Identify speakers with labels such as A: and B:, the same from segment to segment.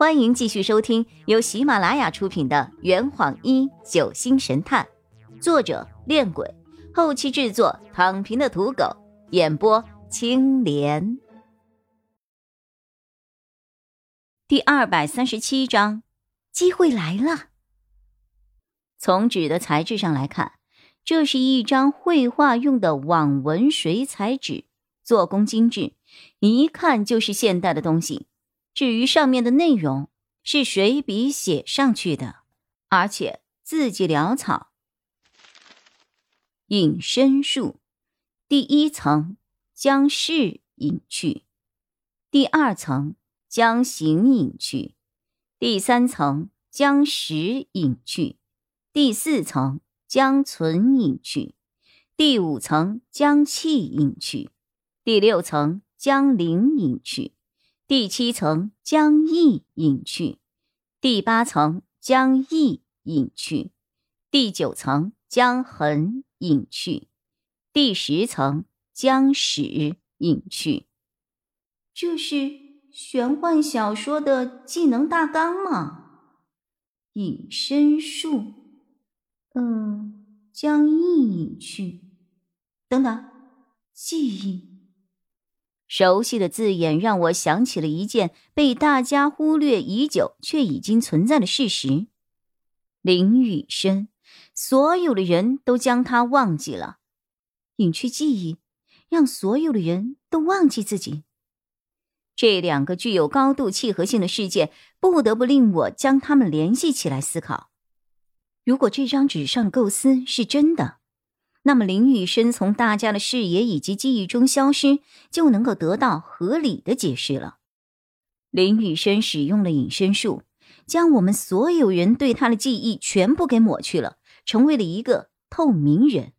A: 欢迎继续收听由喜马拉雅出品的《圆谎一九星神探》，作者：恋鬼，后期制作：躺平的土狗，演播：青莲。第二百三十七章，机会来了。从纸的材质上来看，这是一张绘画用的网纹水彩纸，做工精致，一看就是现代的东西。至于上面的内容，是水笔写上去的，而且字迹潦草。隐身术，第一层将事隐去，第二层将形隐去，第三层将实隐去，第四层将存隐去，第五层将气隐去，第六层将灵隐去。第七层将意隐去，第八层将意隐去，第九层将痕隐去，第十层将始隐去。这是玄幻小说的技能大纲吗？隐身术，嗯，将意隐去。等等，记忆。熟悉的字眼让我想起了一件被大家忽略已久却已经存在的事实：林雨生，所有的人都将他忘记了，隐去记忆，让所有的人都忘记自己。这两个具有高度契合性的事件，不得不令我将它们联系起来思考。如果这张纸上的构思是真的。那么林雨生从大家的视野以及记忆中消失，就能够得到合理的解释了。林雨生使用了隐身术，将我们所有人对他的记忆全部给抹去了，成为了一个透明人。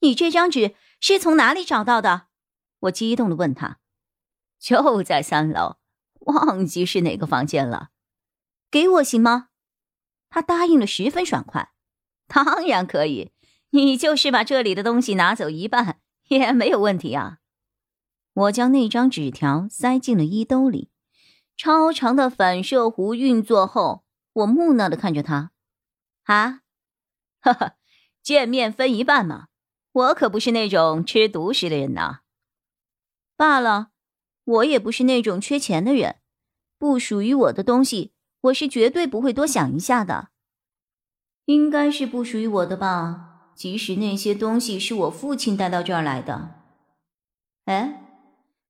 A: 你这张纸是从哪里找到的？我激动的问他。就在三楼，忘记是哪个房间了。给我行吗？他答应了，十分爽快。当然可以。你就是把这里的东西拿走一半也没有问题啊！我将那张纸条塞进了衣兜里。超长的反射弧运作后，我木讷的看着他。啊，哈哈，见面分一半嘛！我可不是那种吃独食的人呐。罢了，我也不是那种缺钱的人。不属于我的东西，我是绝对不会多想一下的。应该是不属于我的吧。即使那些东西是我父亲带到这儿来的，哎，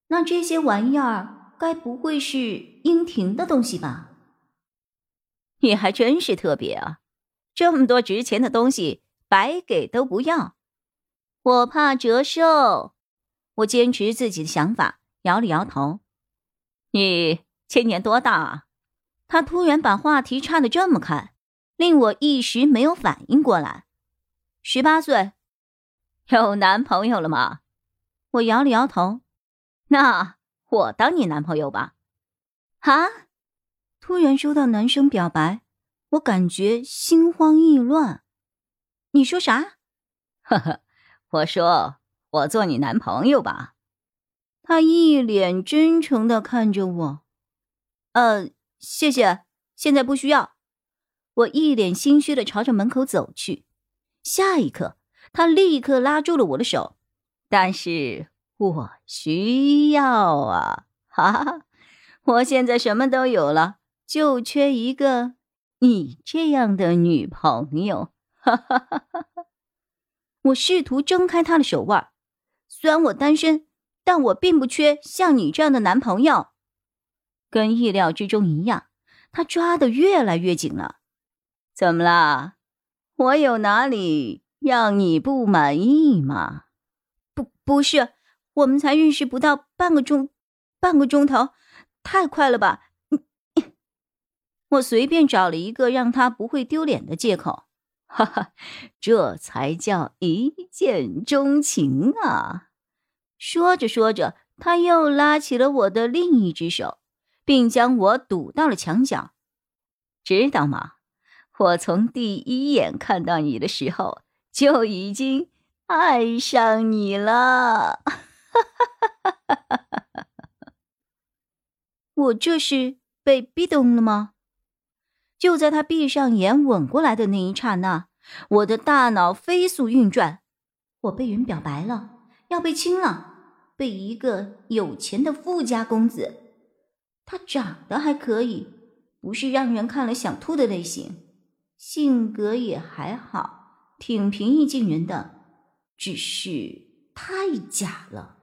A: 那这些玩意儿该不会是英婷的东西吧？你还真是特别啊！这么多值钱的东西，白给都不要，我怕折寿。我坚持自己的想法，摇了摇头。你今年多大啊？他突然把话题岔得这么开，令我一时没有反应过来。十八岁，有男朋友了吗？我摇了摇头。那我当你男朋友吧。啊！突然收到男生表白，我感觉心慌意乱。你说啥？呵呵，我说我做你男朋友吧。他一脸真诚的看着我。呃，谢谢，现在不需要。我一脸心虚的朝着门口走去。下一刻，他立刻拉住了我的手，但是我需要啊！哈哈，我现在什么都有了，就缺一个你这样的女朋友！哈哈哈哈哈！我试图挣开他的手腕，虽然我单身，但我并不缺像你这样的男朋友。跟意料之中一样，他抓的越来越紧了。怎么啦？我有哪里让你不满意吗？不，不是，我们才认识不到半个钟，半个钟头，太快了吧？我随便找了一个让他不会丢脸的借口，哈哈，这才叫一见钟情啊！说着说着，他又拉起了我的另一只手，并将我堵到了墙角，知道吗？我从第一眼看到你的时候就已经爱上你了，我这是被逼动了吗？就在他闭上眼吻过来的那一刹那，我的大脑飞速运转。我被人表白了，要被亲了，被一个有钱的富家公子。他长得还可以，不是让人看了想吐的类型，性格也还好，挺平易近人的，只是太假了。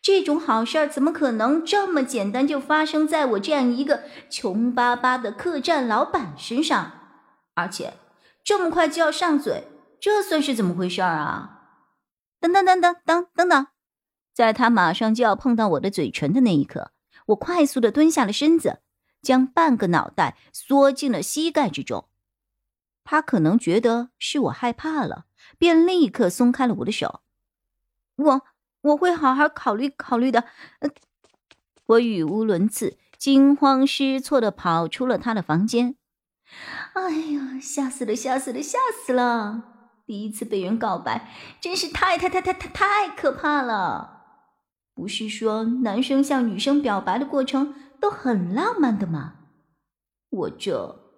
A: 这种好事儿怎么可能这么简单就发生在我这样一个穷巴巴的客栈老板身上？而且这么快就要上嘴，这算是怎么回事啊？等等等等等等等，在他马上就要碰到我的嘴唇的那一刻，我快速的蹲下了身子，将半个脑袋缩进了膝盖之中。他可能觉得是我害怕了，便立刻松开了我的手。我。我会好好考虑考虑的。我语无伦次、惊慌失措的跑出了他的房间。哎呀，吓死了，吓死了，吓死了！第一次被人告白，真是太太太太太太可怕了。不是说男生向女生表白的过程都很浪漫的吗？我这，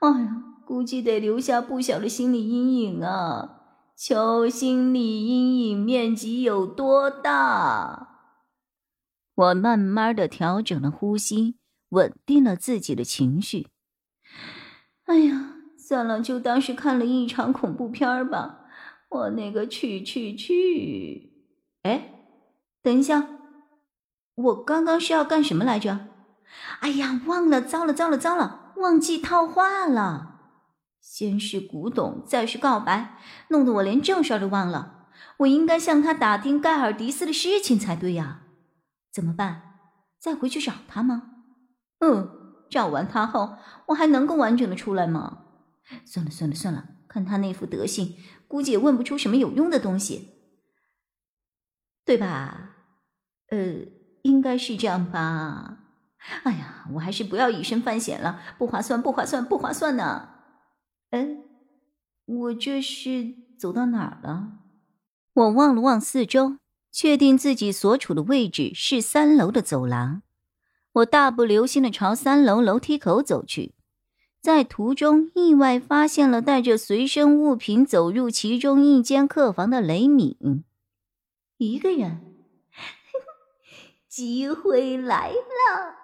A: 哎呀，估计得留下不小的心理阴影啊。求心理阴影面积有多大？我慢慢的调整了呼吸，稳定了自己的情绪。哎呀，算了，就当是看了一场恐怖片吧。我那个去去去！哎，等一下，我刚刚是要干什么来着？哎呀，忘了，糟了，糟了，糟了，忘记套话了。先是古董，再是告白，弄得我连正事都忘了。我应该向他打听盖尔迪斯的事情才对呀。怎么办？再回去找他吗？嗯，找完他后，我还能够完整的出来吗？算了算了算了，看他那副德行，估计也问不出什么有用的东西，对吧？呃，应该是这样吧。哎呀，我还是不要以身犯险了，不划算，不划算，不划算呢。哎，我这是走到哪儿了？我望了望四周，确定自己所处的位置是三楼的走廊。我大步流星的朝三楼楼梯口走去，在途中意外发现了带着随身物品走入其中一间客房的雷敏，一个人。机会来了。